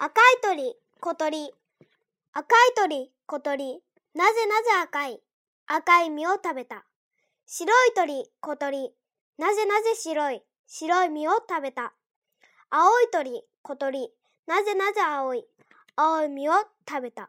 赤い鳥、小鳥。赤い鳥、小鳥。なぜなぜ赤い？赤い実を食べた。白い鳥、小鳥。なぜなぜ白い？白い実を食べた。青い鳥、小鳥。なぜなぜ青い？青い実を食べた。